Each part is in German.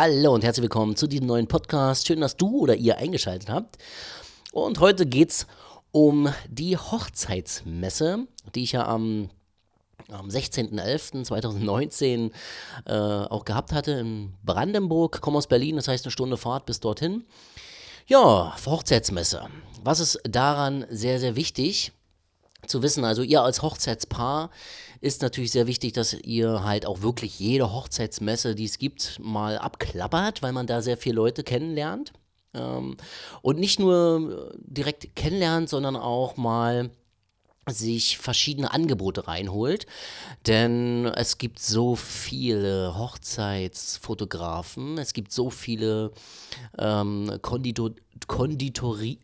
Hallo und herzlich willkommen zu diesem neuen Podcast. Schön, dass du oder ihr eingeschaltet habt. Und heute geht es um die Hochzeitsmesse, die ich ja am, am 16.11.2019 äh, auch gehabt hatte in Brandenburg. Komme aus Berlin, das heißt eine Stunde Fahrt bis dorthin. Ja, Hochzeitsmesse. Was ist daran sehr, sehr wichtig? Zu wissen. Also ihr als Hochzeitspaar ist natürlich sehr wichtig, dass ihr halt auch wirklich jede Hochzeitsmesse, die es gibt, mal abklappert, weil man da sehr viele Leute kennenlernt. Ähm, und nicht nur direkt kennenlernt, sondern auch mal sich verschiedene Angebote reinholt, denn es gibt so viele Hochzeitsfotografen, es gibt so viele ähm, Konditor Konditori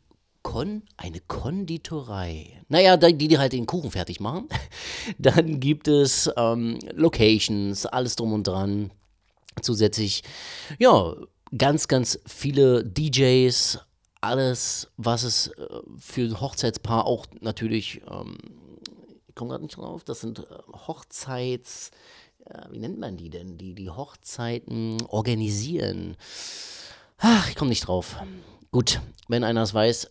Kon eine Konditorei. Naja, die, die halt den Kuchen fertig machen. Dann gibt es ähm, Locations, alles drum und dran. Zusätzlich, ja, ganz, ganz viele DJs, alles, was es äh, für ein Hochzeitspaar auch natürlich, ähm, ich komme gerade nicht drauf, das sind äh, Hochzeits, äh, wie nennt man die denn, die die Hochzeiten organisieren. Ach, ich komme nicht drauf. Gut, wenn einer es weiß,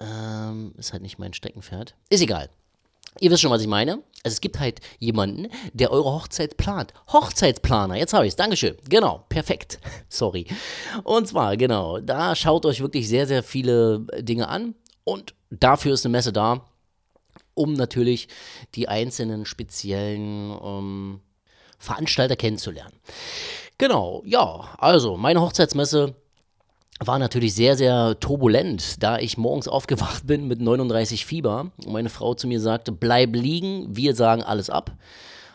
ähm, ist halt nicht mein Steckenpferd. Ist egal. Ihr wisst schon, was ich meine. Also es gibt halt jemanden, der eure Hochzeit plant. Hochzeitsplaner, jetzt habe ich es. Dankeschön. Genau, perfekt. Sorry. Und zwar, genau, da schaut euch wirklich sehr, sehr viele Dinge an. Und dafür ist eine Messe da, um natürlich die einzelnen speziellen ähm, Veranstalter kennenzulernen. Genau, ja, also meine Hochzeitsmesse war natürlich sehr, sehr turbulent, da ich morgens aufgewacht bin mit 39 Fieber. Und meine Frau zu mir sagte, bleib liegen, wir sagen alles ab.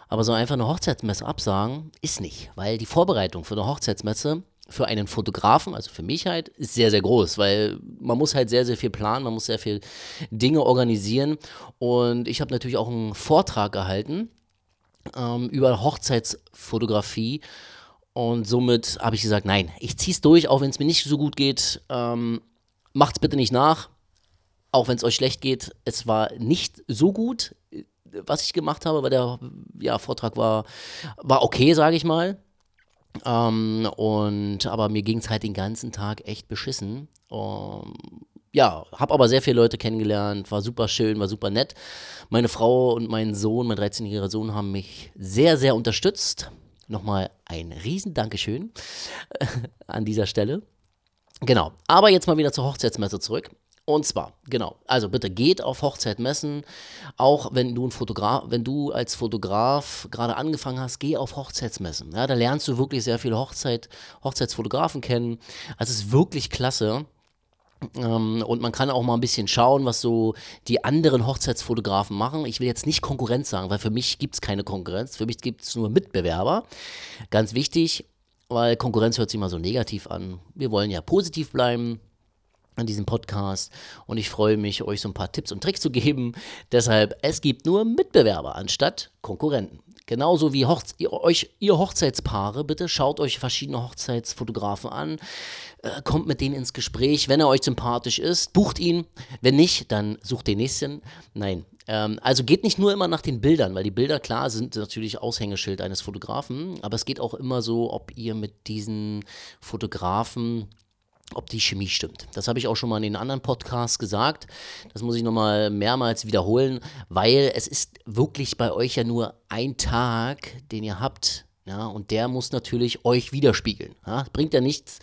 Aber so einfach eine Hochzeitsmesse absagen ist nicht, weil die Vorbereitung für eine Hochzeitsmesse für einen Fotografen, also für mich halt, ist sehr, sehr groß, weil man muss halt sehr, sehr viel planen, man muss sehr viel Dinge organisieren. Und ich habe natürlich auch einen Vortrag gehalten ähm, über Hochzeitsfotografie und somit habe ich gesagt, nein, ich ziehe es durch, auch wenn es mir nicht so gut geht. Ähm, es bitte nicht nach, auch wenn es euch schlecht geht. Es war nicht so gut, was ich gemacht habe, weil der ja, Vortrag war, war okay, sage ich mal. Ähm, und aber mir ging es halt den ganzen Tag echt beschissen. Um, ja, habe aber sehr viele Leute kennengelernt, war super schön, war super nett. Meine Frau und mein Sohn, mein 13-jähriger Sohn, haben mich sehr, sehr unterstützt nochmal ein riesen Dankeschön äh, an dieser Stelle. Genau, aber jetzt mal wieder zur Hochzeitsmesse zurück. Und zwar, genau, also bitte geht auf Hochzeitmessen, auch wenn du ein Fotograf, wenn du als Fotograf gerade angefangen hast, geh auf Hochzeitsmessen. Ja, da lernst du wirklich sehr viele Hochzeit, Hochzeitsfotografen kennen. Also es ist wirklich klasse. Ähm, und man kann auch mal ein bisschen schauen, was so die anderen Hochzeitsfotografen machen. Ich will jetzt nicht Konkurrenz sagen, weil für mich gibt es keine Konkurrenz. Für mich gibt es nur Mitbewerber. Ganz wichtig, weil Konkurrenz hört sich immer so negativ an. Wir wollen ja positiv bleiben an diesem Podcast und ich freue mich, euch so ein paar Tipps und Tricks zu geben. Deshalb, es gibt nur Mitbewerber anstatt Konkurrenten. Genauso wie Hochze ihr, euch, ihr Hochzeitspaare, bitte schaut euch verschiedene Hochzeitsfotografen an, äh, kommt mit denen ins Gespräch. Wenn er euch sympathisch ist, bucht ihn. Wenn nicht, dann sucht den nächsten. Nein. Ähm, also geht nicht nur immer nach den Bildern, weil die Bilder, klar, sind natürlich Aushängeschild eines Fotografen, aber es geht auch immer so, ob ihr mit diesen Fotografen ob die Chemie stimmt. Das habe ich auch schon mal in den anderen Podcasts gesagt. Das muss ich nochmal mehrmals wiederholen, weil es ist wirklich bei euch ja nur ein Tag, den ihr habt. Ja, und der muss natürlich euch widerspiegeln. Ja, bringt ja nichts,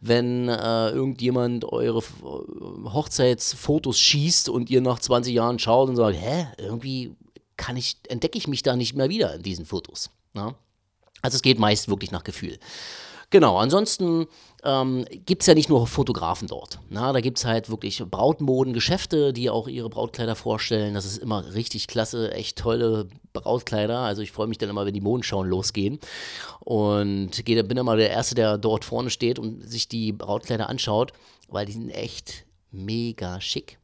wenn äh, irgendjemand eure Hochzeitsfotos schießt und ihr nach 20 Jahren schaut und sagt, hä, irgendwie kann ich, entdecke ich mich da nicht mehr wieder in diesen Fotos. Ja? Also es geht meist wirklich nach Gefühl. Genau, ansonsten ähm, gibt es ja nicht nur Fotografen dort. Na, da gibt es halt wirklich Brautmodengeschäfte, die auch ihre Brautkleider vorstellen. Das ist immer richtig klasse, echt tolle Brautkleider. Also ich freue mich dann immer, wenn die Modenschauen losgehen. Und bin immer der Erste, der dort vorne steht und sich die Brautkleider anschaut, weil die sind echt mega schick.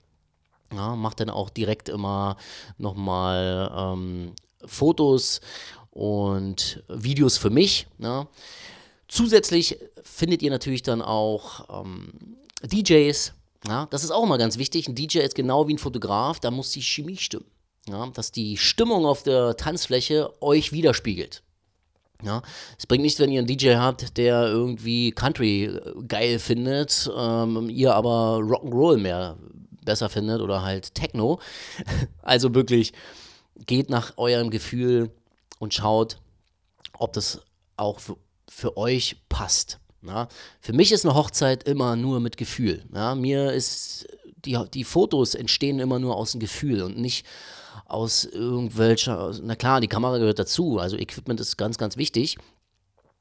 Ja, macht dann auch direkt immer nochmal ähm, Fotos und Videos für mich. Ja. Zusätzlich findet ihr natürlich dann auch ähm, DJs. Ja, das ist auch immer ganz wichtig. Ein DJ ist genau wie ein Fotograf, da muss die Chemie stimmen. Ja, dass die Stimmung auf der Tanzfläche euch widerspiegelt. Ja, es bringt nichts, wenn ihr einen DJ habt, der irgendwie Country äh, geil findet, ähm, ihr aber Rock'n'Roll mehr besser findet oder halt Techno. Also wirklich, geht nach eurem Gefühl und schaut, ob das auch für, euch passt. Ja, für mich ist eine Hochzeit immer nur mit Gefühl. Ja, mir ist die, die Fotos entstehen immer nur aus dem Gefühl und nicht aus irgendwelcher, na klar, die Kamera gehört dazu, also Equipment ist ganz, ganz wichtig,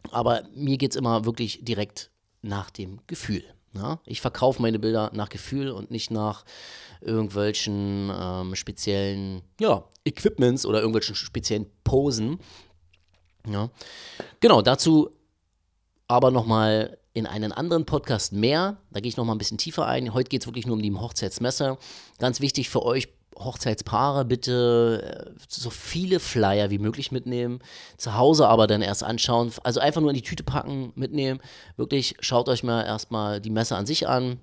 aber mir geht es immer wirklich direkt nach dem Gefühl. Ja? Ich verkaufe meine Bilder nach Gefühl und nicht nach irgendwelchen ähm, speziellen ja, Equipments oder irgendwelchen speziellen Posen. Ja. Genau, dazu aber nochmal in einen anderen Podcast mehr. Da gehe ich nochmal ein bisschen tiefer ein. Heute geht es wirklich nur um die Hochzeitsmesse. Ganz wichtig für euch, Hochzeitspaare, bitte äh, so viele Flyer wie möglich mitnehmen. Zu Hause aber dann erst anschauen. Also einfach nur in die Tüte packen, mitnehmen. Wirklich schaut euch mal erstmal die Messe an sich an.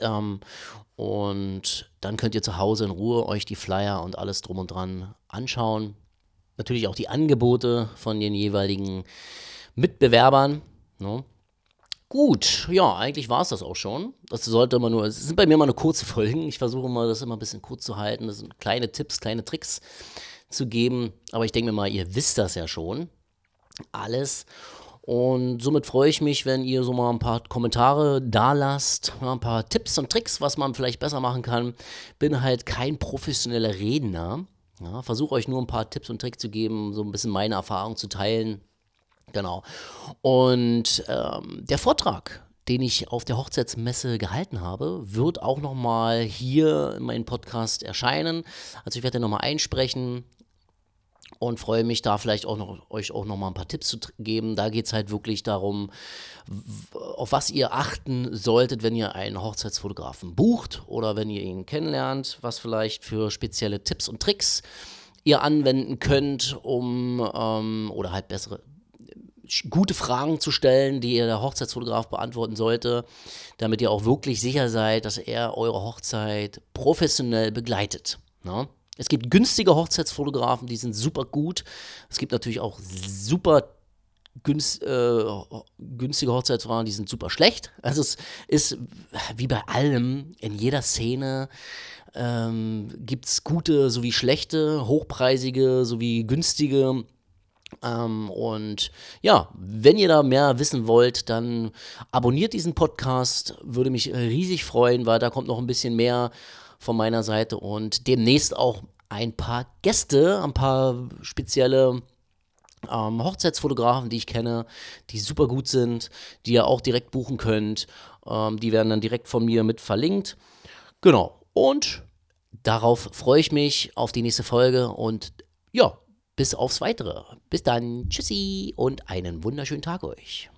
Ähm, und dann könnt ihr zu Hause in Ruhe euch die Flyer und alles drum und dran anschauen. Natürlich auch die Angebote von den jeweiligen Mitbewerbern. Ne? Gut, ja, eigentlich war es das auch schon. Das sollte immer nur, es sind bei mir immer nur kurze Folgen. Ich versuche mal, das immer ein bisschen kurz zu halten. Das sind kleine Tipps, kleine Tricks zu geben. Aber ich denke mir mal, ihr wisst das ja schon. Alles. Und somit freue ich mich, wenn ihr so mal ein paar Kommentare da lasst, ein paar Tipps und Tricks, was man vielleicht besser machen kann. Bin halt kein professioneller Redner. Ja, Versuche euch nur ein paar Tipps und Tricks zu geben, so ein bisschen meine Erfahrung zu teilen. Genau. Und ähm, der Vortrag, den ich auf der Hochzeitsmesse gehalten habe, wird auch nochmal hier in meinem Podcast erscheinen. Also ich werde nochmal einsprechen und freue mich da vielleicht auch noch, euch auch nochmal ein paar Tipps zu geben. Da geht es halt wirklich darum, auf was ihr achten solltet, wenn ihr einen Hochzeitsfotografen bucht oder wenn ihr ihn kennenlernt, was vielleicht für spezielle Tipps und Tricks ihr anwenden könnt, um ähm, oder halt bessere gute Fragen zu stellen, die ihr der Hochzeitsfotograf beantworten sollte, damit ihr auch wirklich sicher seid, dass er eure Hochzeit professionell begleitet. Ne? Es gibt günstige Hochzeitsfotografen, die sind super gut. Es gibt natürlich auch super günst, äh, günstige Hochzeitsfotografen, die sind super schlecht. Also es ist wie bei allem in jeder Szene ähm, gibt es gute sowie schlechte, hochpreisige sowie günstige ähm, und ja, wenn ihr da mehr wissen wollt, dann abonniert diesen Podcast. Würde mich riesig freuen, weil da kommt noch ein bisschen mehr von meiner Seite und demnächst auch ein paar Gäste, ein paar spezielle ähm, Hochzeitsfotografen, die ich kenne, die super gut sind, die ihr auch direkt buchen könnt. Ähm, die werden dann direkt von mir mit verlinkt. Genau. Und darauf freue ich mich auf die nächste Folge und ja, bis aufs Weitere. Bis dann. Tschüssi und einen wunderschönen Tag euch.